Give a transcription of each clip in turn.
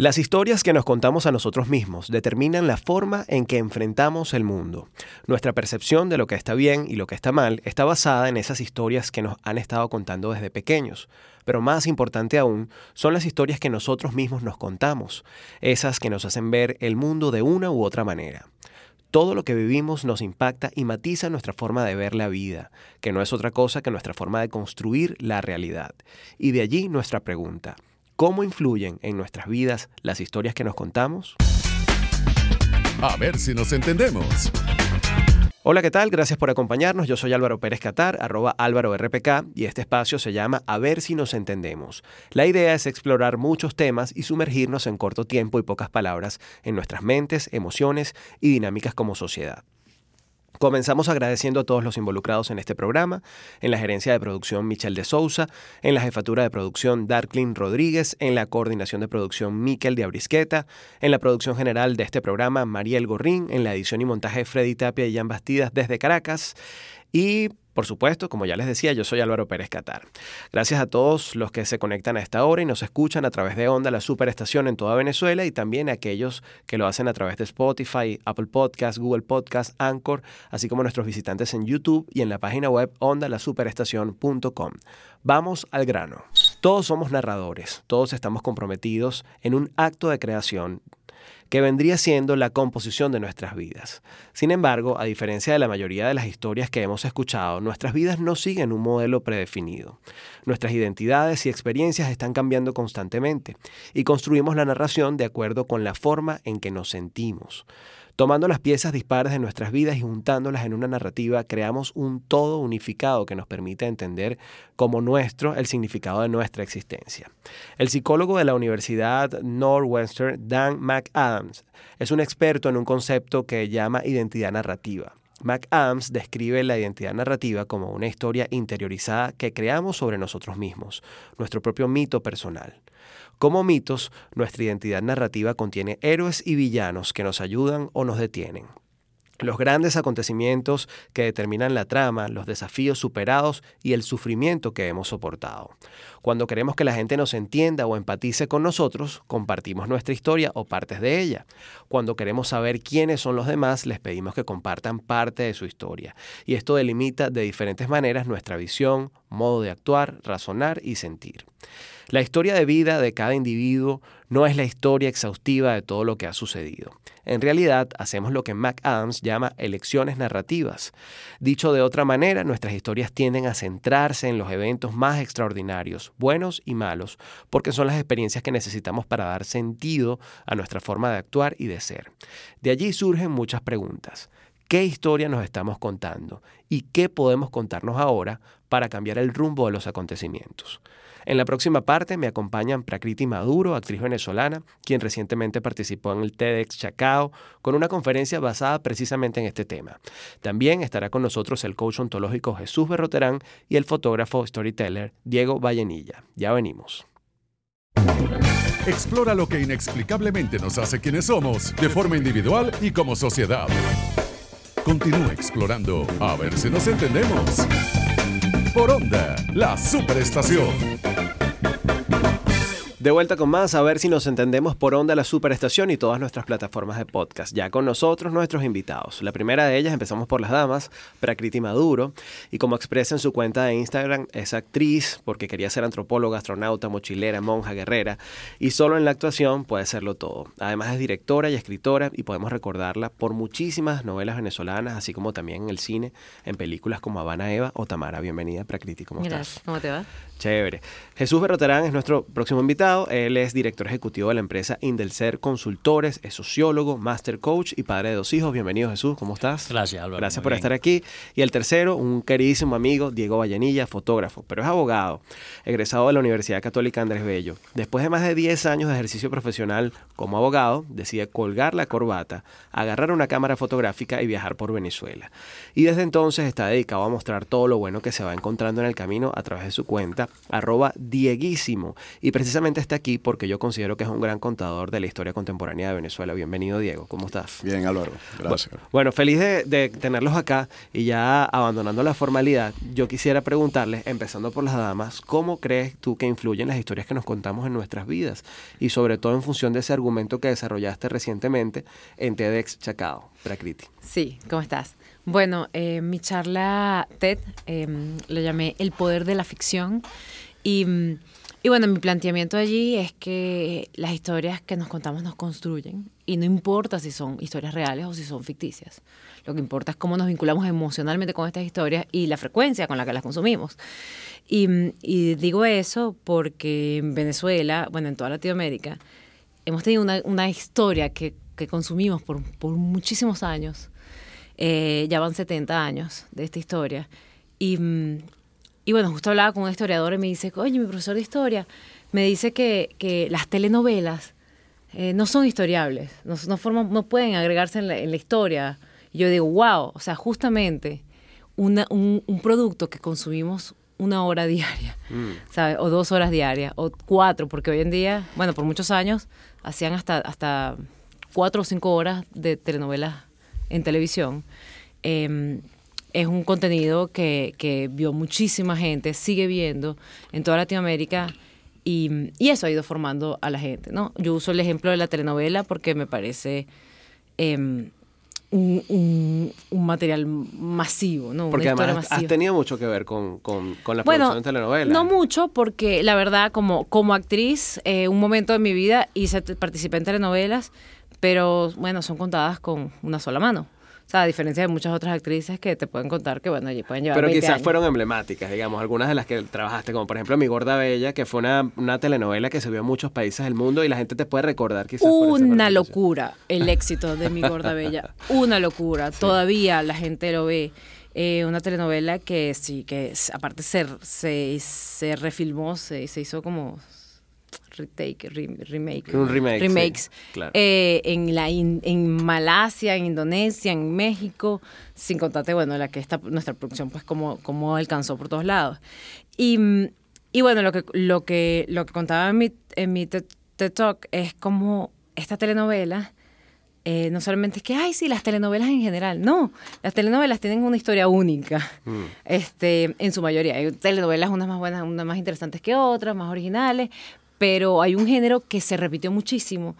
Las historias que nos contamos a nosotros mismos determinan la forma en que enfrentamos el mundo. Nuestra percepción de lo que está bien y lo que está mal está basada en esas historias que nos han estado contando desde pequeños. Pero más importante aún son las historias que nosotros mismos nos contamos, esas que nos hacen ver el mundo de una u otra manera. Todo lo que vivimos nos impacta y matiza nuestra forma de ver la vida, que no es otra cosa que nuestra forma de construir la realidad. Y de allí nuestra pregunta. ¿Cómo influyen en nuestras vidas las historias que nos contamos? A ver si nos entendemos. Hola, ¿qué tal? Gracias por acompañarnos. Yo soy Álvaro Pérez Catar, arroba Álvaro RPK, y este espacio se llama A ver si nos entendemos. La idea es explorar muchos temas y sumergirnos en corto tiempo y pocas palabras en nuestras mentes, emociones y dinámicas como sociedad. Comenzamos agradeciendo a todos los involucrados en este programa, en la gerencia de producción Michelle de Sousa, en la jefatura de producción Darklin Rodríguez, en la coordinación de producción Miquel de Abrisqueta, en la producción general de este programa Mariel Gorrín, en la edición y montaje Freddy Tapia y Jan Bastidas desde Caracas y por supuesto, como ya les decía, yo soy Álvaro Pérez Catar. Gracias a todos los que se conectan a esta hora y nos escuchan a través de Onda, la superestación en toda Venezuela, y también a aquellos que lo hacen a través de Spotify, Apple Podcasts, Google Podcasts, Anchor, así como nuestros visitantes en YouTube y en la página web ondalasuperestación.com. Vamos al grano. Todos somos narradores, todos estamos comprometidos en un acto de creación que vendría siendo la composición de nuestras vidas. Sin embargo, a diferencia de la mayoría de las historias que hemos escuchado, nuestras vidas no siguen un modelo predefinido. Nuestras identidades y experiencias están cambiando constantemente y construimos la narración de acuerdo con la forma en que nos sentimos. Tomando las piezas dispares de nuestras vidas y juntándolas en una narrativa, creamos un todo unificado que nos permite entender como nuestro el significado de nuestra existencia. El psicólogo de la Universidad Northwestern, Dan McAdams, es un experto en un concepto que llama identidad narrativa. McAdams describe la identidad narrativa como una historia interiorizada que creamos sobre nosotros mismos, nuestro propio mito personal. Como mitos, nuestra identidad narrativa contiene héroes y villanos que nos ayudan o nos detienen. Los grandes acontecimientos que determinan la trama, los desafíos superados y el sufrimiento que hemos soportado. Cuando queremos que la gente nos entienda o empatice con nosotros, compartimos nuestra historia o partes de ella. Cuando queremos saber quiénes son los demás, les pedimos que compartan parte de su historia. Y esto delimita de diferentes maneras nuestra visión, modo de actuar, razonar y sentir. La historia de vida de cada individuo no es la historia exhaustiva de todo lo que ha sucedido. En realidad, hacemos lo que McAdams llama elecciones narrativas. Dicho de otra manera, nuestras historias tienden a centrarse en los eventos más extraordinarios, buenos y malos, porque son las experiencias que necesitamos para dar sentido a nuestra forma de actuar y de ser. De allí surgen muchas preguntas. ¿Qué historia nos estamos contando? ¿Y qué podemos contarnos ahora para cambiar el rumbo de los acontecimientos? En la próxima parte me acompañan Prakriti Maduro, actriz venezolana, quien recientemente participó en el TEDx Chacao con una conferencia basada precisamente en este tema. También estará con nosotros el coach ontológico Jesús Berroterán y el fotógrafo storyteller Diego Vallenilla. Ya venimos. Explora lo que inexplicablemente nos hace quienes somos, de forma individual y como sociedad. Continúa explorando a ver si nos entendemos. Por Onda, la superestación. De vuelta con más, a ver si nos entendemos por onda la superestación y todas nuestras plataformas de podcast. Ya con nosotros nuestros invitados. La primera de ellas, empezamos por las damas, Prakriti Maduro, y como expresa en su cuenta de Instagram, es actriz porque quería ser antropóloga, astronauta, mochilera, monja, guerrera, y solo en la actuación puede serlo todo. Además es directora y escritora y podemos recordarla por muchísimas novelas venezolanas, así como también en el cine, en películas como Habana Eva o Tamara. Bienvenida, Prakriti, ¿cómo Gracias. ¿Cómo te va? Chévere. Jesús Berroterán es nuestro próximo invitado. Él es director ejecutivo de la empresa Indelcer Consultores, es sociólogo, master coach y padre de dos hijos. Bienvenido Jesús, ¿cómo estás? Gracias Álvaro. Gracias por estar aquí. Y el tercero, un queridísimo amigo, Diego Vallenilla, fotógrafo, pero es abogado, egresado de la Universidad Católica Andrés Bello. Después de más de 10 años de ejercicio profesional como abogado, decide colgar la corbata, agarrar una cámara fotográfica y viajar por Venezuela. Y desde entonces está dedicado a mostrar todo lo bueno que se va encontrando en el camino a través de su cuenta arroba dieguísimo. Y precisamente precisamente está aquí porque yo considero que es un gran contador de la historia contemporánea de Venezuela. Bienvenido, Diego. ¿Cómo estás? Bien, Álvaro. Gracias. Bueno, feliz de, tenerlos acá y ya abandonando la formalidad, yo quisiera preguntarles, empezando por las damas, ¿cómo crees tú que influyen las historias que nos contamos en nuestras vidas? Y sobre todo en función de ese argumento que desarrollaste recientemente en TEDx Chacao, Prakriti. Sí, ¿cómo estás? Bueno, eh, mi charla TED em, lo llamé El poder de la ficción y mm, y bueno, mi planteamiento allí es que las historias que nos contamos nos construyen y no importa si son historias reales o si son ficticias. Lo que importa es cómo nos vinculamos emocionalmente con estas historias y la frecuencia con la que las consumimos. Y, digo eso porque en Venezuela, bueno, en toda Latinoamérica, hemos tenido una, historia que, consumimos por, muchísimos años. Eh, ya van 70 años de esta historia. Y, mm, y bueno, justo hablaba con un historiador y me dice, oye, mi profesor de historia me dice que, que las telenovelas eh, no son historiables, no, no, forman, no pueden agregarse en la, en la, historia. Y yo digo, wow, o sea, justamente una, un, un, producto que consumimos una hora diaria, mm. ¿sabes? O dos horas diarias, o cuatro, porque hoy en día, bueno, por muchos años hacían hasta, hasta cuatro o cinco horas de telenovelas en televisión. Eh, es un contenido que, que vio muchísima gente, sigue viendo en toda Latinoamérica. Y, y, eso ha ido formando a la gente, ¿no? Yo uso el ejemplo de la telenovela porque me parece em, un, un, material masivo, ¿no? Porque además has tenido mucho que ver con, con, con la producción de telenovela. No mucho, porque la verdad, como, como actriz, eh, un momento de mi vida hice, participé en telenovelas, pero bueno, son contadas con una sola mano. O sea, a diferencia de muchas otras actrices que te pueden contar que, bueno, allí pueden llevar Pero quizás fueron emblemáticas, digamos, algunas de las que trabajaste, como por ejemplo Mi Gorda Bella, que fue una, una telenovela que se vio en muchos países del mundo y la gente te puede recordar quizás. Una locura el éxito de Mi Gorda Bella. Una locura. Todavía la gente lo ve. Eh, una telenovela que sí, que aparte se, se, se refilmó, se, se hizo como retake, remake. Un remake. Remakes. Eh, en, la en Malasia, en Indonesia, en México, sin contarte, bueno, la que está nuestra producción, pues, como, como alcanzó por todos lados. Y, y bueno, lo que, lo que, lo que contaba en mi, en mi TED, Talk es como esta telenovela. Eh, no solamente es que, ay, sí, las telenovelas en general. No, las telenovelas tienen una historia única, mm. este, en su mayoría. Hay telenovelas unas más buenas, unas más interesantes que otras, más originales, pero hay un género que se repitió muchísimo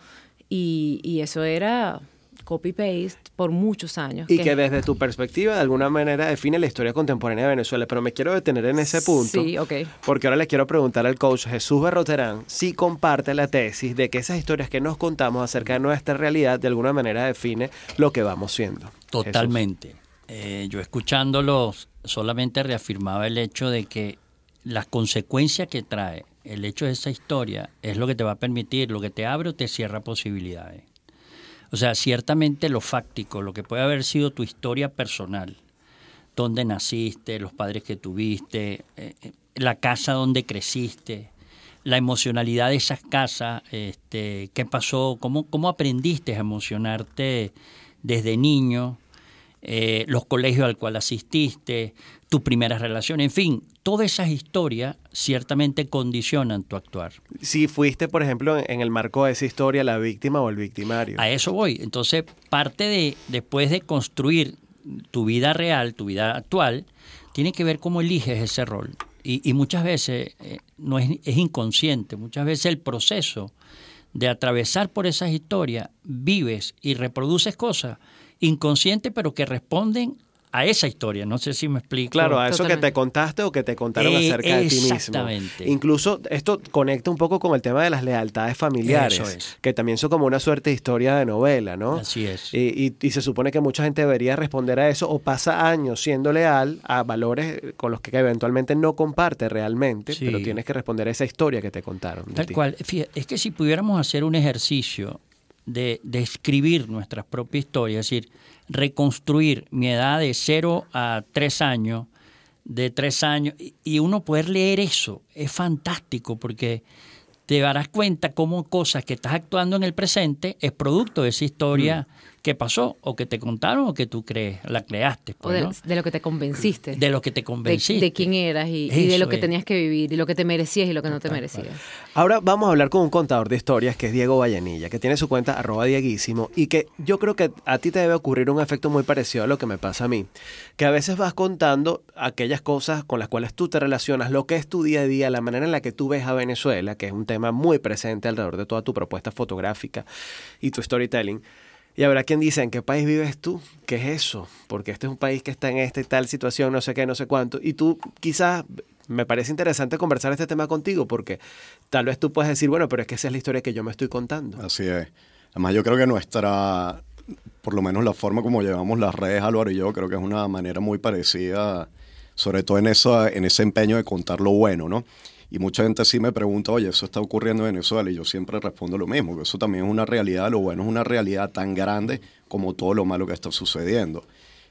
y, y eso era copy-paste por muchos años. Y que, desde tu perspectiva de alguna manera define la historia contemporánea de Venezuela. Pero me quiero detener en ese punto. Sí, ok. Porque ahora le quiero preguntar al coach Jesús Berroterán si comparte la tesis de que esas historias que nos contamos acerca de nuestra realidad de alguna manera define lo que vamos siendo. Totalmente. Eh, yo escuchándolos solamente reafirmaba el hecho de que las consecuencias que trae el hecho de esa historia es lo que te va a permitir, lo que te abre o te cierra posibilidades. O sea, ciertamente lo fáctico, lo que puede haber sido tu historia personal, dónde naciste, los padres que tuviste, eh, eh, la casa donde creciste, la emocionalidad de esas casas, este, qué pasó, cómo, cómo aprendiste a emocionarte desde niño, eh, los colegios al cual asististe, tu primera relación, en fin, todas esas historias ciertamente condicionan tu actuar. Si fuiste, por ejemplo, en el marco de esa historia la víctima o el victimario. A eso voy. Entonces, parte de, después de construir tu vida real, tu vida actual, tiene que ver cómo eliges ese rol. Y, muchas veces eh, no es, es inconsciente, muchas veces el proceso de atravesar por esas historias, vives y reproduces cosas inconscientes, pero que responden a esa historia. No sé si me explico. Claro, a eso que te contaste o que te contaron eh, acerca de ti mismo. Exactamente. Incluso esto conecta un poco con el tema de las lealtades familiares, que también son como una suerte de historia de novela, ¿no? Así es. Y, y, se supone que mucha gente debería responder a eso o pasa años siendo leal a valores con los que eventualmente no comparte realmente, pero tienes que responder a esa historia que te contaron. Tal cual. es que si pudiéramos hacer un ejercicio de, de escribir nuestras propias historias, es decir, reconstruir mi edad de 0 a 3 años, de 3 años, y uno poder leer eso es fantástico porque te darás cuenta cómo cosas que estás actuando en el presente es producto de esa historia mm. Que pasó o que te contaron o que tú crees, la creaste. O pues, de, ¿no? de lo que te convenciste. De lo que te convenciste. de quién eras y, y de lo que es. tenías que vivir y lo que te merecías y lo que no te merecías. Ahora vamos a hablar con un contador de historias que es Diego Vallenilla, que tiene su cuenta arroba dieguísimo y que yo creo que a ti te debe ocurrir un efecto muy parecido a lo que me pasa a mí, que a veces vas contando aquellas cosas con las cuales tú te relacionas, lo que es tu día a día, la manera en la que tú ves a Venezuela, que es un tema muy presente alrededor de toda tu propuesta fotográfica y tu storytelling. Y habrá quien dice, ¿en qué país vives tú? ¿Qué es eso? Porque este es un país que está en esta y tal situación, no sé qué, no sé cuánto. Y tú quizás, me parece interesante conversar este tema contigo, porque tal vez tú puedes decir, bueno, pero es que esa es la historia que yo me estoy contando. Así es. Además, yo creo que nuestra, por lo menos la forma como llevamos las redes, Álvaro y yo, creo que es una manera muy parecida, sobre todo en, en ese empeño de contar lo bueno, ¿no? Y mucha gente sí me pregunta, oye, eso está ocurriendo en Venezuela, y yo siempre respondo lo mismo, que eso también es una realidad, lo bueno es una realidad tan grande como todo lo malo que está sucediendo.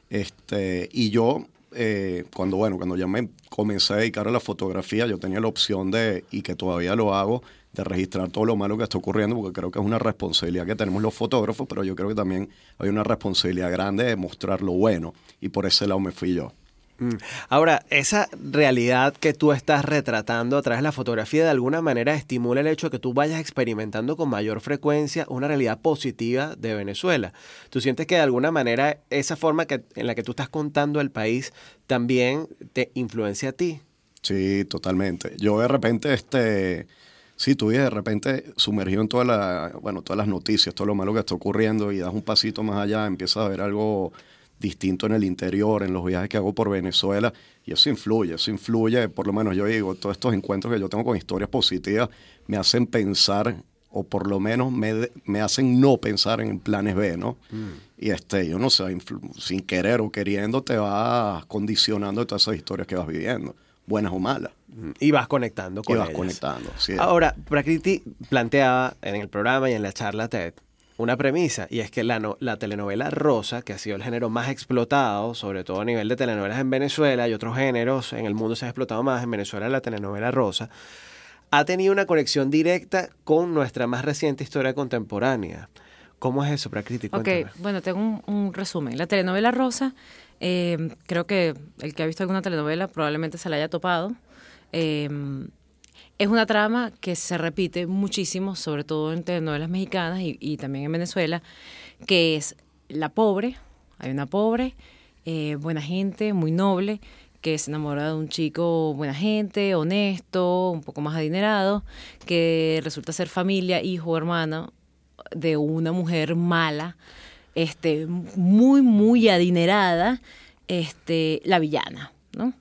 Este, y yo, eh, cuando, bueno, cuando ya me comencé a dedicar a la fotografía, yo tenía la opción de, y que todavía lo hago, de registrar todo lo malo que está ocurriendo, porque creo que es una responsabilidad que tenemos los fotógrafos, pero yo creo que también hay una responsabilidad grande de mostrar lo bueno, y por ese lado me fui yo. Mm. Ahora, esa realidad que tú estás retratando a través de la fotografía de alguna manera estimula el hecho de que tú vayas experimentando con mayor frecuencia una realidad positiva de Venezuela. ¿Tú sientes que de alguna manera esa forma que, en la que tú estás contando el país también te influencia a ti? Sí, totalmente. Yo de repente, este, sí, tú de repente sumergido en toda la, bueno, todas las noticias, todo lo malo que está ocurriendo y das un pasito más allá, empiezas a ver algo distinto en el interior, en los viajes que hago por Venezuela, y eso influye, eso influye, por lo menos yo digo, todos estos encuentros que yo tengo con historias positivas me hacen pensar, o por lo menos me, me hacen no pensar en planes B, ¿no? Y este, yo no sé, sin querer o queriendo te vas condicionando todas esas historias que vas viviendo, buenas o malas, Mm. Y vas conectando y con vas ellas. conectando. sí. Ahora, Prakriti planteaba en el programa y en la charla TED una premisa, y es que la, no- la telenovela rosa, que ha sido el género más explotado, sobre todo a nivel de telenovelas en Venezuela y otros géneros en el mundo se ha explotado más, en Venezuela la telenovela rosa, ha tenido una conexión directa con nuestra más reciente historia contemporánea. ¿Cómo es eso, Prakriti? Ok, bueno, tengo un, un resumen. La telenovela Rosa, eh, creo que el que ha visto alguna telenovela probablemente se la haya topado. Eh, es una trama que se repite muchísimo, sobre todo en telenovelas mexicanas y, también en Venezuela, que es la pobre, hay una pobre, eh, buena gente, muy noble, que se enamora de un chico buena gente, honesto, un poco más adinerado, que resulta ser familia, hijo, hermano de una mujer mala, este, muy, muy adinerada, este, la villana, ¿no?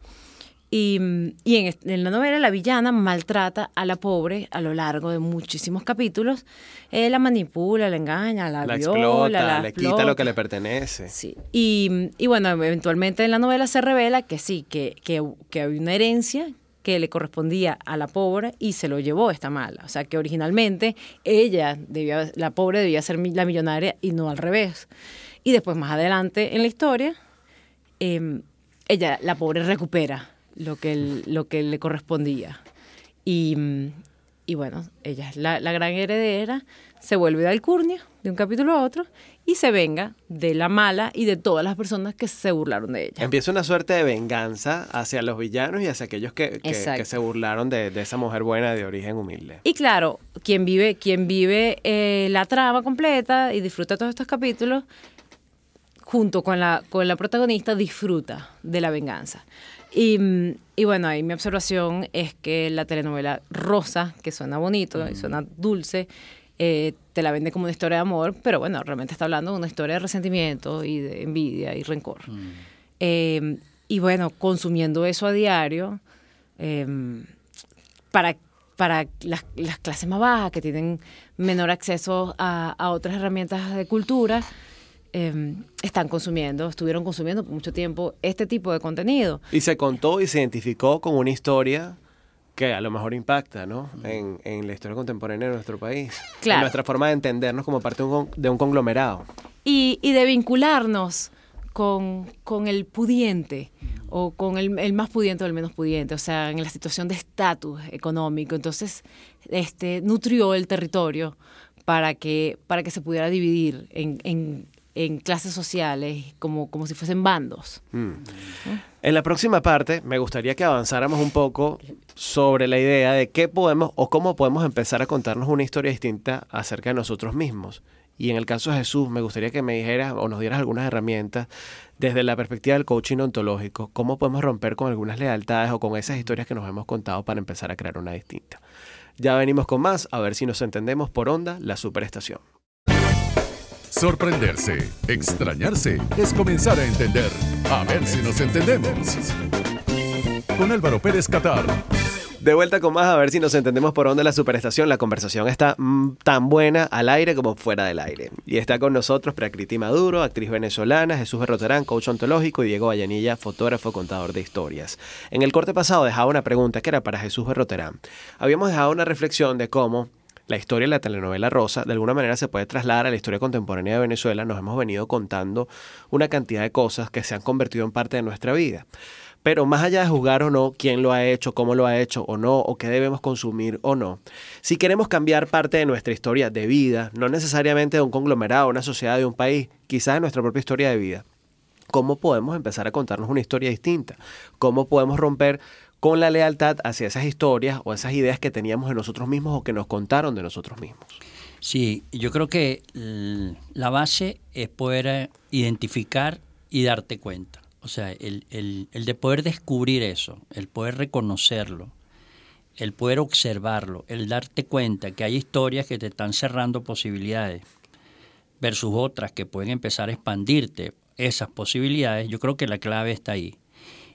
Y, y en, la novela la villana maltrata a la pobre a lo largo de muchísimos capítulos, eh, la manipula, la engaña, la, la viola, explota, la le quita lo que le pertenece. Sí. Y, y bueno, eventualmente en la novela se revela que sí, que, que, que había una herencia que le correspondía a la pobre y se lo llevó esta mala. O sea, que originalmente ella, debía, la pobre debía ser la millonaria y no al revés. Y después, más adelante en la historia, eh, ella, la pobre, recupera lo que, el- lo que le correspondía. Y, y bueno, ella es la, la gran heredera, se vuelve de alcurnia de un capítulo a otro y se venga de la mala y de todas las personas que se burlaron de ella. Empieza una suerte de venganza hacia los villanos y hacia aquellos que, que se burlaron de, de esa mujer buena de origen humilde. Y claro, quien vive, quien vive eh, la trama completa y disfruta todos estos capítulos, junto con la, con la protagonista, disfruta de la venganza. Y, y bueno, ahí mi observación es que la telenovela Rosa, que suena bonito y suena dulce, eh, te la vende como una historia de amor, pero bueno, realmente está hablando de una historia de resentimiento y de envidia y rencor. Eh, y bueno, consumiendo eso a diario, eh, para, para las, las clases más bajas que tienen menor acceso a, a otras herramientas de cultura, eh, están consumiendo, estuvieron consumiendo por mucho tiempo este tipo de contenido. Y se contó y se identificó con una historia que a lo mejor impacta, ¿no? En, en la historia contemporánea de nuestro país. Claro. En nuestra forma de entendernos como parte de un, con- de un conglomerado. y, y de vincularnos con, con el pudiente o con el, el más pudiente o el menos pudiente, o sea, en la situación de estatus económico. Entonces, este, nutrió el territorio para que, para que se pudiera dividir en, en, en clases sociales, como, como si fuesen bandos. Mm. En la próxima parte me gustaría que avanzáramos un poco sobre la idea de qué podemos o cómo podemos empezar a contarnos una historia distinta acerca de nosotros mismos. Y en el caso de Jesús, me gustaría que me dijeras o nos dieras algunas herramientas desde la perspectiva del coaching ontológico, cómo podemos romper con algunas lealtades o con esas historias que nos hemos contado para empezar a crear una distinta. Ya venimos con más, a ver si nos entendemos por onda, la superestación. Sorprenderse, extrañarse, es comenzar a entender. A ver si nos entendemos. Con Álvaro Pérez Catar. De vuelta con más, a ver si nos entendemos por onda la superestación. La conversación está mm, tan buena al aire como fuera del aire. Y está con nosotros Prakriti Maduro, actriz venezolana, Jesús Berroterán, coach ontológico, y Diego Vallanilla, fotógrafo, contador de historias. En el corte pasado dejaba una pregunta que era para Jesús Berroterán. Habíamos dejado una reflexión de cómo la historia de la telenovela Rosa de alguna manera se puede trasladar a la historia contemporánea de Venezuela. Nos hemos venido contando una cantidad de cosas que se han convertido en parte de nuestra vida. Pero más allá de juzgar o no quién lo ha hecho, cómo lo ha hecho o no, o qué debemos consumir o no, si queremos cambiar parte de nuestra historia de vida, no necesariamente de un conglomerado, una sociedad, de un país, quizás de nuestra propia historia de vida, ¿cómo podemos empezar a contarnos una historia distinta? ¿Cómo podemos romper con la lealtad hacia esas historias o esas ideas que teníamos de nosotros mismos o que nos contaron de nosotros mismos? Sí, yo creo que la base es poder eh, identificar y darte cuenta. O sea, el, el, el, de poder descubrir eso, el poder reconocerlo, el poder observarlo, el darte cuenta que hay historias que te están cerrando posibilidades versus otras que pueden empezar a expandirte esas posibilidades, yo creo que la clave está ahí.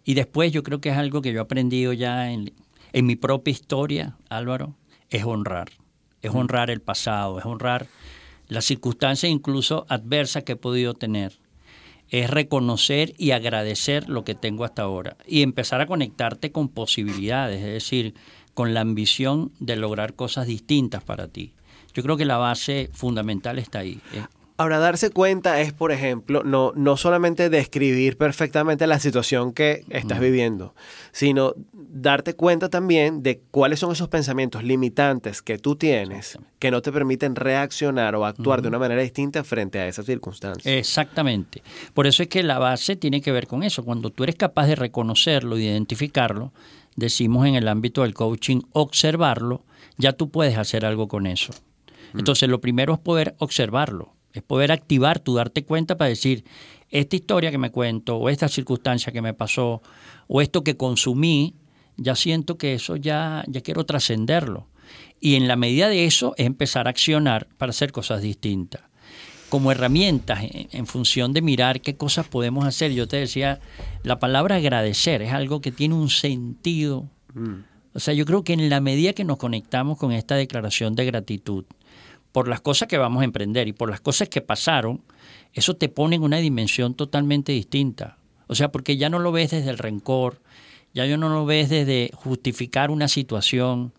Y después yo creo que es algo que yo he aprendido ya en, en mi propia historia, Álvaro, es honrar. Es honrar el pasado, es honrar las circunstancias incluso adversas que he podido tener es reconocer y agradecer lo que tengo hasta ahora y empezar a conectarte con posibilidades, es decir, con la ambición de lograr cosas distintas para ti. Yo creo que la base fundamental está ahí. ¿eh? Ahora, darse cuenta es, por ejemplo, no, no solamente describir perfectamente la situación que estás viviendo, sino darte cuenta también de cuáles son esos pensamientos limitantes que tú tienes que no te permiten reaccionar o actuar de una manera distinta frente a esas circunstancias. Exactamente. Por eso es que la base tiene que ver con eso. Cuando tú eres capaz de reconocerlo, de identificarlo, decimos en el ámbito del coaching, observarlo, ya tú puedes hacer algo con eso. Entonces, lo primero es poder observarlo es poder activar tu darte cuenta para decir, esta historia que me cuento, o esta circunstancia que me pasó, o esto que consumí, ya siento que eso ya, ya quiero trascenderlo. Y en la medida de eso es empezar a accionar para hacer cosas distintas. Como herramientas, en, función de mirar qué cosas podemos hacer. Yo te decía, la palabra agradecer es algo que tiene un sentido. Mm. O sea, yo creo que en la medida que nos conectamos con esta declaración de gratitud, por las cosas que vamos a emprender y por las cosas que pasaron, eso te pone en una dimensión totalmente distinta. O sea, porque ya no lo ves desde el rencor, ya no lo ves desde justificar una situación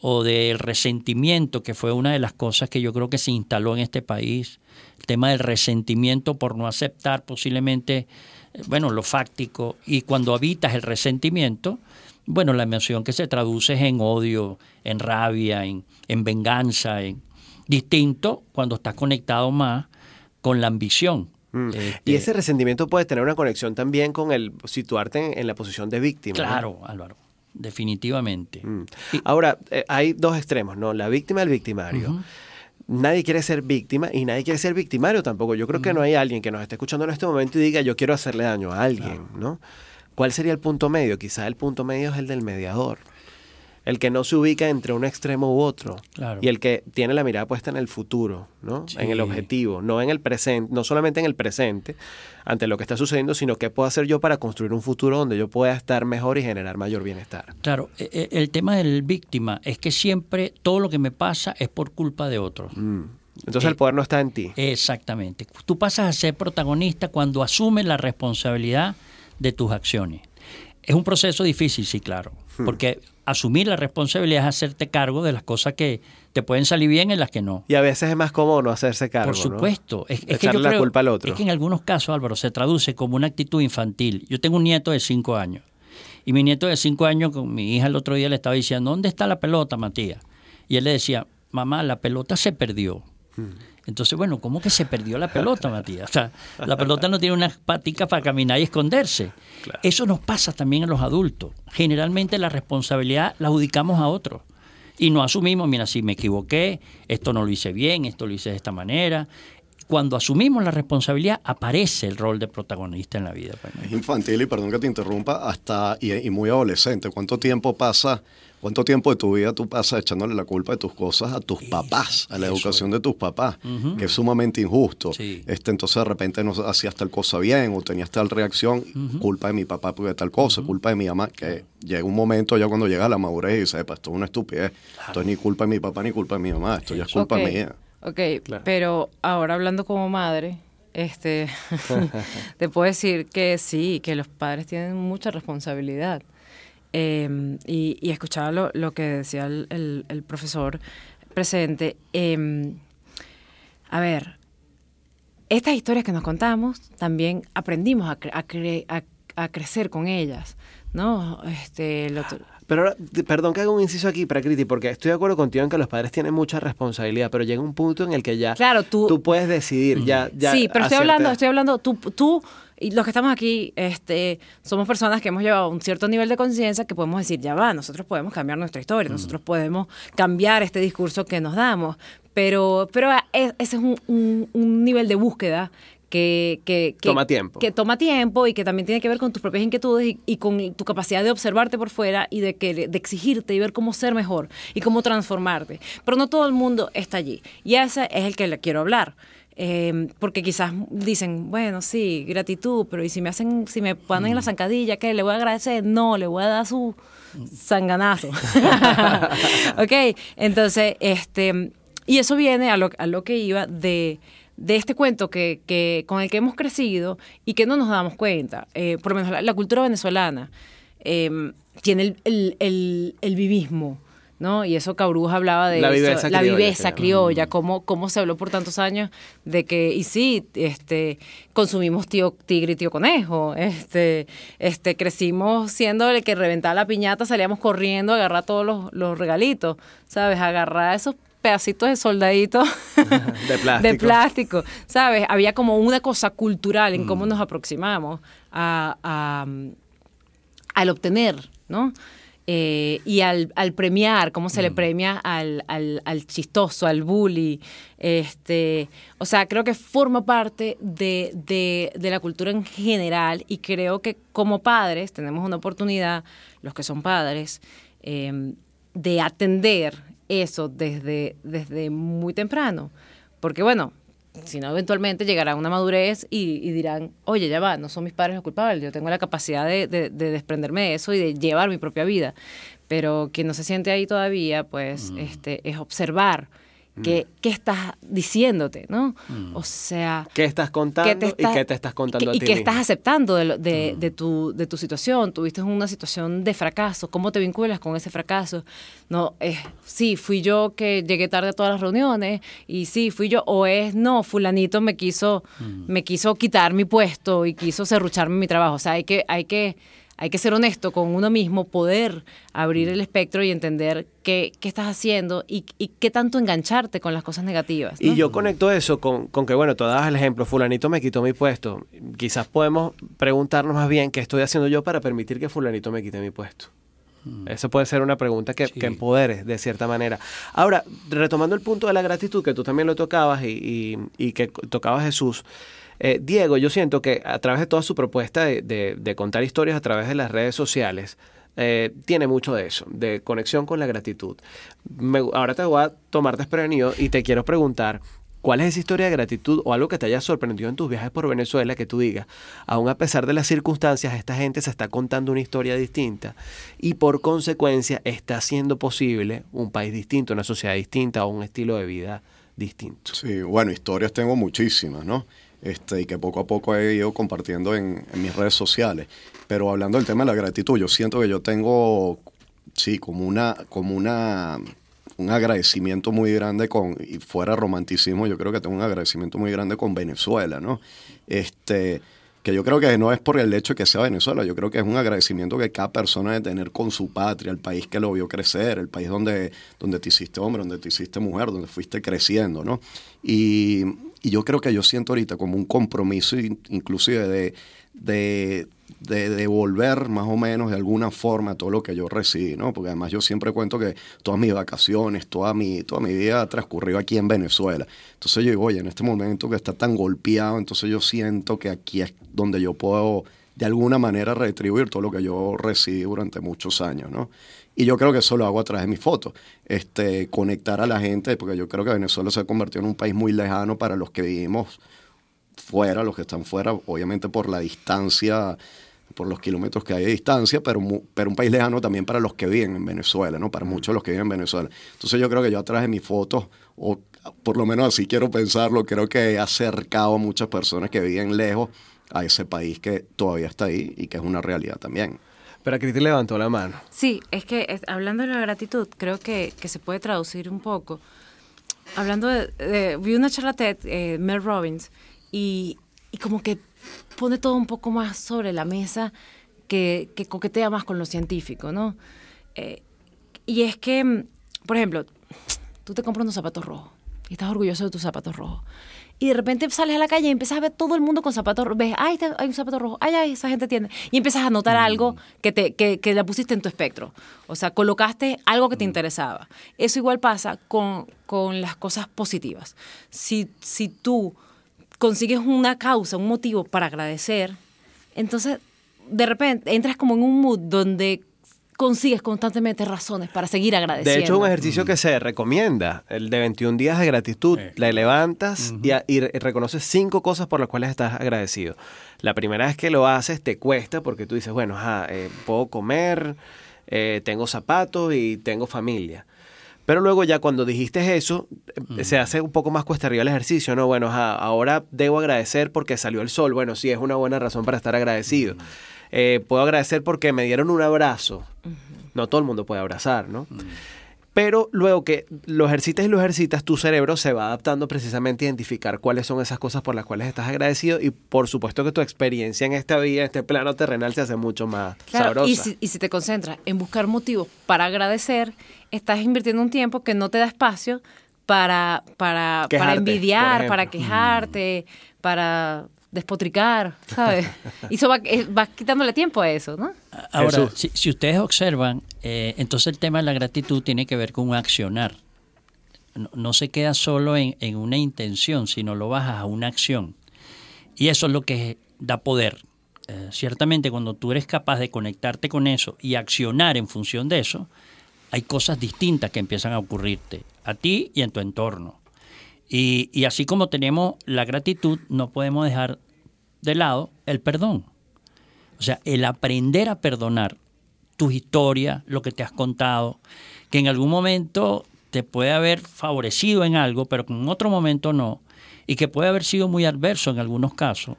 o del resentimiento, que fue una de las cosas que yo creo que se instaló en este país, el tema del resentimiento por no aceptar posiblemente, eh, bueno, lo fáctico, y cuando habitas el resentimiento, bueno, la emoción que se traduce es en odio, en rabia, en, en venganza, en, Distinto cuando estás conectado más con la ambición. Mm. Este y ese resentimiento puede tener una conexión también con el situarte en, la posición de víctima. Claro, Álvaro, definitivamente. Mm. Ahora, eh, hay dos extremos, ¿no? La víctima y el victimario. Nadie quiere ser víctima y nadie quiere ser victimario tampoco. Yo creo que no hay alguien que nos esté escuchando en este momento y diga yo quiero hacerle daño a alguien, ¿no? ¿Cuál sería el punto medio? Quizá el punto medio es el del mediador el que no se ubica entre un extremo u otro y el que tiene la mirada puesta en el futuro, ¿no? En el objetivo, no en el presente, no solamente en el presente ante lo que está sucediendo, sino qué puedo hacer yo para construir un futuro donde yo pueda estar mejor y generar mayor bienestar. Claro, e, e, el tema del víctima es que siempre todo lo que me pasa es por culpa de otros. Mm. Entonces el eh, poder no está en ti. Exactamente. Tú pasas a ser protagonista cuando asumes la responsabilidad de tus acciones. Es un proceso difícil, sí, claro. Porque asumir la responsabilidad es hacerte cargo de las cosas que te pueden salir bien y las que no. Y a veces es más cómodo no hacerse cargo. Por supuesto. Es, que yo la culpa al otro. Es que en algunos casos, Álvaro, se traduce como una actitud infantil. Yo tengo un nieto de cinco años. Y mi nieto de cinco años, con mi hija el otro día le estaba diciendo, ¿dónde está la pelota, Matías? Y él le decía, mamá, la pelota se perdió. Entonces, bueno, ¿cómo que se perdió la pelota, Matías? O sea, la pelota no tiene unas paticas para caminar y esconderse. Eso nos pasa también a los adultos. Generalmente la responsabilidad la adjudicamos a otros. Y no asumimos, mira, si me equivoqué, esto no lo hice bien, esto lo hice de esta manera. Cuando asumimos la responsabilidad, aparece el rol de protagonista en la vida. pues. Es infantil y perdón que te interrumpa, hasta y, y muy adolescente. ¿Cuánto tiempo pasa, cuánto tiempo de tu vida tú pasas echándole la culpa de tus cosas a tus papás, a la eso educación de tus papás, que es sumamente injusto? Sí. Este, entonces de repente no hacías tal cosa bien o tenías tal reacción, culpa de mi papá porque tal cosa, culpa de mi mamá, que llega un momento ya cuando llega la madurez y dice, "Epa, esto es una estupidez, esto es ni culpa de mi papá ni culpa de mi mamá, esto ya es culpa mía. Ok, pero ahora hablando como madre, este, te puedo decir que sí, que los padres tienen mucha responsabilidad. Eh, y, y escuchaba lo, lo que decía el, el- el profesor presente. Eh, a ver, estas historias que nos contamos, también aprendimos a, cre- a, cre- a- a crecer con ellas, ¿no? Este, el otro- Pero ahora, perdón que haga un inciso aquí, Prakriti, porque estoy de acuerdo contigo en que los padres tienen mucha responsabilidad, pero llega un punto en el que ya Claro, tú- puedes decidir, ya, ya sí, pero estoy hablando, estoy hablando, tú, tú y los que estamos aquí, este, somos personas que hemos llevado un cierto nivel de conciencia que podemos decir, ya va, nosotros podemos cambiar nuestra historia, nosotros podemos cambiar este discurso que nos damos, pero, pero es- ese es un, un- un nivel de búsqueda que, que, que- Toma tiempo. Que toma tiempo y que también tiene que ver con tus propias inquietudes y, y con tu capacidad de observarte por fuera y de, que, de exigirte y ver cómo ser mejor y cómo transformarte. Pero no todo el mundo está allí. Y ese es el que le quiero hablar. Eh, porque quizás dicen, bueno, sí, gratitud, pero ¿y si me hacen, si me ponen en la zancadilla, qué? ¿Le voy a agradecer? No, le voy a dar su sanganazo. ok, entonces, este, y eso viene a lo, a lo que iba de, de este cuento que, que, con el que hemos crecido y que no nos damos cuenta. Eh, por lo menos la, la cultura venezolana eh, tiene el, el, el, el vivismo. ¿No? Y eso Cabruja hablaba de La eso, viveza la criolla, viveza se criolla, cómo, cómo se habló por tantos años de que, y sí, este, consumimos tío tigre y tío conejo, este, este, crecimos siendo el que reventaba la piñata, salíamos corriendo a agarrar todos los, los regalitos, ¿sabes? Agarrar esos pedacitos de soldadito De plástico. de plástico, ¿sabes? Había como una cosa cultural en cómo nos aproximamos a, a, al obtener, ¿no? Eh, y al, al premiar, cómo se le premia al, al, al chistoso, al bully. Este, o sea, creo que forma parte de, de, de la cultura en general y creo que como padres tenemos una oportunidad, los que son padres, eh, de atender eso desde, desde muy temprano. Porque bueno, si no, eventualmente llegará una madurez y, y dirán, oye, ya va, no son mis padres los culpables, yo tengo la capacidad de, de- de desprenderme de eso y de llevar mi propia vida. Pero quien no se siente ahí todavía, pues, este, es observar qué, qué estás diciéndote, ¿no? O sea... ¿Qué estás contando ¿Qué te y qué te estás contando a y qué mismo? estás aceptando de, de, de tu, de tu situación. Tuviste una situación de fracaso. ¿Cómo te vinculas con ese fracaso? No, es, sí, fui yo que llegué tarde a todas las reuniones y sí, fui yo. O es, no, fulanito me quiso, me quiso quitar mi puesto y quiso serrucharme mi trabajo. O sea, hay que, hay que, hay que ser honesto con uno mismo, poder abrir el espectro y entender qué, qué estás haciendo y, y qué tanto engancharte con las cosas negativas. ¿no? Y yo conecto eso con, con que, bueno, tú dabas el ejemplo, fulanito me quitó mi puesto. Quizás podemos preguntarnos más bien qué estoy haciendo yo para permitir que fulanito me quite mi puesto. Esa puede ser una pregunta que, Sí. que empodere de cierta manera. Ahora, retomando el punto de la gratitud, que tú también lo tocabas y, y- y que tocaba Jesús, eh, Diego, yo siento que a través de toda su propuesta de, contar historias a través de las redes sociales, eh, tiene mucho de eso, de conexión con la gratitud. Ahora te voy a tomar desprevenido y te quiero preguntar, ¿cuál es esa historia de gratitud o algo que te haya sorprendido en tus viajes por Venezuela que tú digas, aún a pesar de las circunstancias, esta gente se está contando una historia distinta y por consecuencia está haciendo posible un país distinto, una sociedad distinta o un estilo de vida distinto? Sí, bueno, historias tengo muchísimas, ¿no? Este, y que poco a poco he ido compartiendo en, en mis redes sociales. Pero hablando del tema de la gratitud, yo siento que yo tengo, sí, como una, como una, un agradecimiento muy grande con, y fuera romanticismo, yo creo que tengo un agradecimiento muy grande con Venezuela, ¿no? Este, que yo creo que no es por el hecho de que sea Venezuela, yo creo que es un agradecimiento que cada persona debe tener con su patria, el país que lo vio crecer, el país donde, donde te hiciste hombre, donde te hiciste mujer, donde fuiste creciendo, ¿no? Y, y yo creo que yo siento ahorita como un compromiso inclusive de, de de devolver más o menos de alguna forma todo lo que yo recibí, ¿no? Porque además yo siempre cuento que todas mis vacaciones, toda mi, toda mi vida ha transcurrido aquí en Venezuela. Entonces yo digo, oye, en este momento que está tan golpeado, entonces yo siento que aquí es donde yo puedo de alguna manera retribuir todo lo que yo recibí durante muchos años, ¿no? Y yo creo que eso lo hago a través de mis fotos, este, conectar a la gente, porque yo creo que Venezuela se ha convertido en un país muy lejano para los que vivimos fuera, los que están fuera, obviamente por la distancia, por los kilómetros que hay de distancia, pero, pero un país lejano también para los que viven en Venezuela, ¿no? Para muchos de los que viven en Venezuela. Entonces yo creo que yo a través de mis fotos, o por lo menos así quiero pensarlo, creo que he acercado a muchas personas que viven lejos a ese país que todavía está ahí y que es una realidad también. Pero te levantó la mano. Sí, es que hablando de la gratitud, creo que, que, se puede traducir un poco. Hablando de, vi una charla TED, eh, Mel Robbins, y, y como que pone todo un poco más sobre la mesa que, que coquetea más con lo científico, ¿no? Eh, y es que, por ejemplo, tú te compras unos zapatos rojos y estás orgulloso de tus zapatos rojos. Y de repente sales a la calle y empiezas a ver todo el mundo con zapatos rojos. Ves, ay, hay un zapato rojo, ay, ay, esa gente tiene. Y empiezas a notar mm. algo que, te, que, que la pusiste en tu espectro. O sea, colocaste algo que te mm. interesaba. Eso igual pasa con, con las cosas positivas. Si, si tú consigues una causa, un motivo para agradecer, entonces de repente entras como en un mood donde consigues constantemente razones para seguir agradeciendo. De hecho, un ejercicio que se recomienda, el de 21 días de gratitud. Le levantas y, reconoces cinco cosas por las cuales estás agradecido. La primera vez que lo haces te cuesta porque tú dices, bueno, eh, puedo comer, eh, tengo zapatos y tengo familia. Pero luego ya cuando dijiste eso, eh, se hace un poco más cuesta arriba el ejercicio, ¿no? Bueno, ahora debo agradecer porque salió el sol. Bueno, sí, es una buena razón para estar agradecido. Eh, puedo agradecer porque me dieron un abrazo. No todo el mundo puede abrazar, ¿no? Pero luego que lo ejercitas y lo ejercitas, tu cerebro se va adaptando precisamente a identificar cuáles son esas cosas por las cuales estás agradecido y por supuesto que tu experiencia en esta vida, en este plano terrenal, se hace mucho más sabrosa. Y si, y si te concentras en buscar motivos para agradecer, estás invirtiendo un tiempo que no te da espacio para, para, para envidiar, para quejarte, para despotricar, ¿sabes? y eso va, eh, va, quitándole tiempo a eso, ¿no? Ahora, si, ustedes observan, eh, entonces el tema de la gratitud tiene que ver con un accionar. No, se queda solo en, en, una intención, sino lo bajas a una acción. Y eso es lo que da poder. Eh, ciertamente cuando tú eres capaz de conectarte con eso y accionar en función de eso, hay cosas distintas que empiezan a ocurrirte a ti y en tu entorno. Y, así como tenemos la gratitud, no podemos dejar de lado el perdón. O sea, el aprender a perdonar tus historias, lo que te has contado, que en algún momento te puede haber favorecido en algo, pero que en otro momento no, y que puede haber sido muy adverso en algunos casos.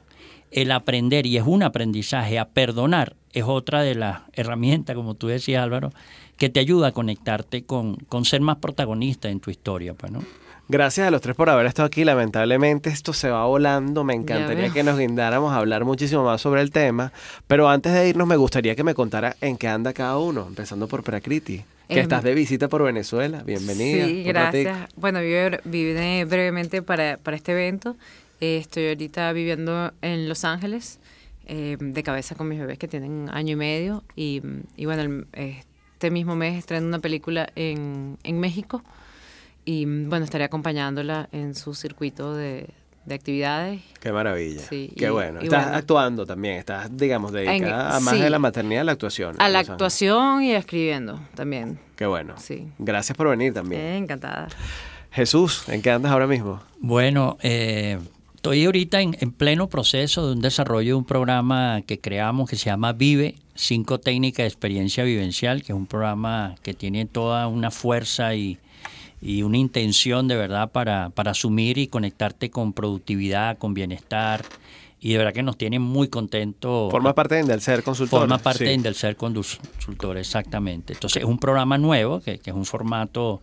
El aprender, y es un aprendizaje, a perdonar, es otra de las herramientas, como tú decías Álvaro, que te ayuda a conectarte con, con ser más protagonista en tu historia. Pues, ¿no? Gracias a los tres por haber estado aquí. Lamentablemente esto se va volando. Me encantaría que nos guindáramos a hablar muchísimo más sobre el tema. Pero antes de irnos me gustaría que me contara en qué anda cada uno, empezando por Prakriti. Que em, estás de visita por Venezuela. Bienvenida. Sí, gracias. Bueno, vine brevemente para, para este evento. Eh, estoy ahorita viviendo en Los Ángeles, eh, de cabeza con mis bebés que tienen año y medio. Y, y bueno, este mismo mes estreno una película en, en México y bueno, estaré acompañándola en su circuito de, actividades. Qué maravilla. Sí, Qué bueno. estás actuando también, estás, digamos, dedicada a más de la maternidad a la actuación. A la actuación y escribiendo también. Qué bueno. Sí. Gracias por venir también. encantada. Jesús, ¿en qué andas ahora mismo? Bueno, eh, estoy ahorita en, en, pleno proceso de un desarrollo de un programa que creamos que se llama Vive, cinco técnicas de experiencia vivencial, que es un programa que tiene toda una fuerza y y una intención de verdad para, para asumir y conectarte con productividad, con bienestar, y de verdad que nos tiene muy contentos. Forma parte del ser consultor. Forma parte del ser consultor, exactamente. Entonces es un programa nuevo, que, que, es un formato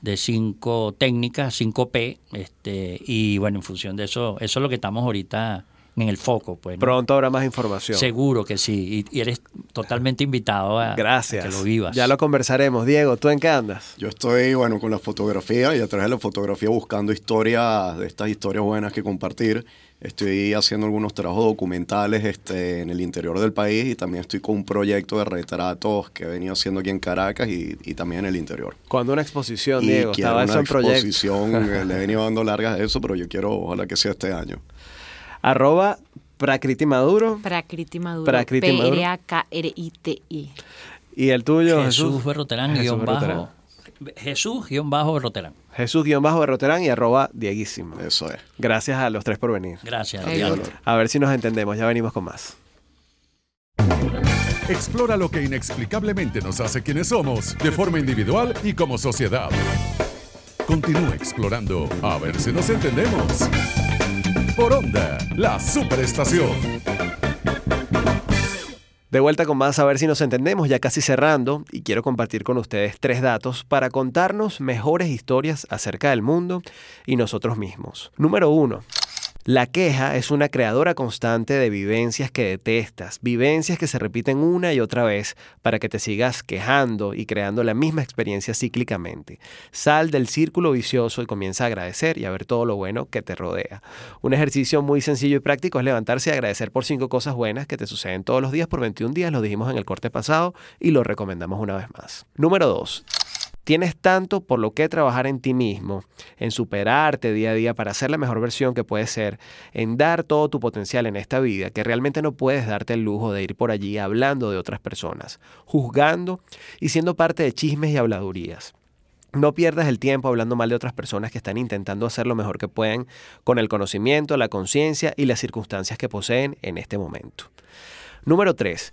de cinco técnicas, 5P, este, y bueno, en función de eso, eso es lo que estamos ahorita en el foco. Pues, ¿no? Pronto habrá más información. Seguro que sí. Y, y eres totalmente invitado a, que lo vivas. Ya lo conversaremos. Diego, ¿tú en qué andas? Yo estoy, bueno, con la fotografía y a través de la fotografía buscando historias, de estas historias buenas que compartir. Estoy haciendo algunos trabajos documentales este, en el interior del país y también estoy con un proyecto de retratos que he venido haciendo aquí en Caracas y, y también en el interior. Cuando una exposición, y Diego, estaba una eso en proyecto. exposición, eh, le he venido dando largas a eso, pero yo quiero, ojalá que sea este año. Arroba Prakriti Maduro. Prakriti Maduro. Prakriti Maduro. P-R-A-K-R-I-T-I. Y el tuyo, Jesús Jesús. Berroterán, guion bajo. Jesús, guion bajo Berroterán. Jesús guion bajo Berroterán y arroba Dieguísimo. Eso es. Gracias a los tres por venir. Gracias. A ver si nos entendemos. Ya venimos con más. Explora lo que inexplicablemente nos hace quienes somos, de forma individual y como sociedad. Continúa explorando a ver si nos entendemos. Por Onda, la superestación. De vuelta con más a ver si nos entendemos, ya casi cerrando, y quiero compartir con ustedes tres datos para contarnos mejores historias acerca del mundo y nosotros mismos. Número uno. La queja es una creadora constante de vivencias que detestas, vivencias que se repiten una y otra vez para que te sigas quejando y creando la misma experiencia cíclicamente. Sal del círculo vicioso y comienza a agradecer y a ver todo lo bueno que te rodea. Un ejercicio muy sencillo y práctico es levantarse y agradecer por cinco cosas buenas que te suceden todos los días por 21 días, lo dijimos en el corte pasado y lo recomendamos una vez más. Número 2. Tienes tanto por lo que trabajar en ti mismo, en superarte día a día para ser la mejor versión que puedes ser, en dar todo tu potencial en esta vida, que realmente no puedes darte el lujo de ir por allí hablando de otras personas, juzgando y siendo parte de chismes y habladurías. No pierdas el tiempo hablando mal de otras personas que están intentando hacer lo mejor que pueden con el conocimiento, la conciencia y las circunstancias que poseen en este momento. Número 3.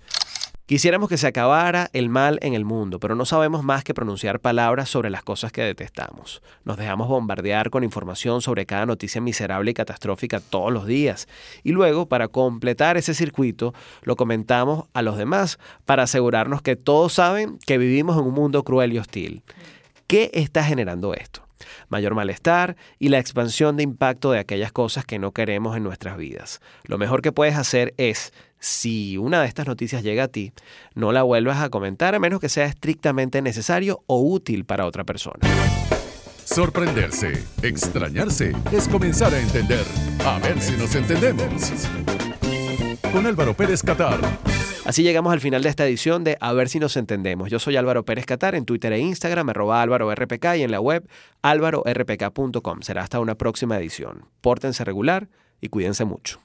Quisiéramos que se acabara el mal en el mundo, pero no sabemos más que pronunciar palabras sobre las cosas que detestamos. Nos dejamos bombardear con información sobre cada noticia miserable y catastrófica todos los días. Y luego, para completar ese circuito, lo comentamos a los demás para asegurarnos que todos saben que vivimos en un mundo cruel y hostil. ¿Qué está generando esto? Mayor malestar y la expansión de impacto de aquellas cosas que no queremos en nuestras vidas. Lo mejor que puedes hacer es, si una de estas noticias llega a ti, no la vuelvas a comentar a menos que sea estrictamente necesario o útil para otra persona. Sorprenderse, extrañarse, es comenzar a entender. A ver si nos entendemos. Con Álvaro Pérez Catar. Así llegamos al final de esta edición de A ver si nos entendemos. Yo soy Álvaro Pérez Catar en Twitter e Instagram, arroba Álvaro RPK y en la web álvarorpk.com. Será hasta una próxima edición. Pórtense regular y cuídense mucho.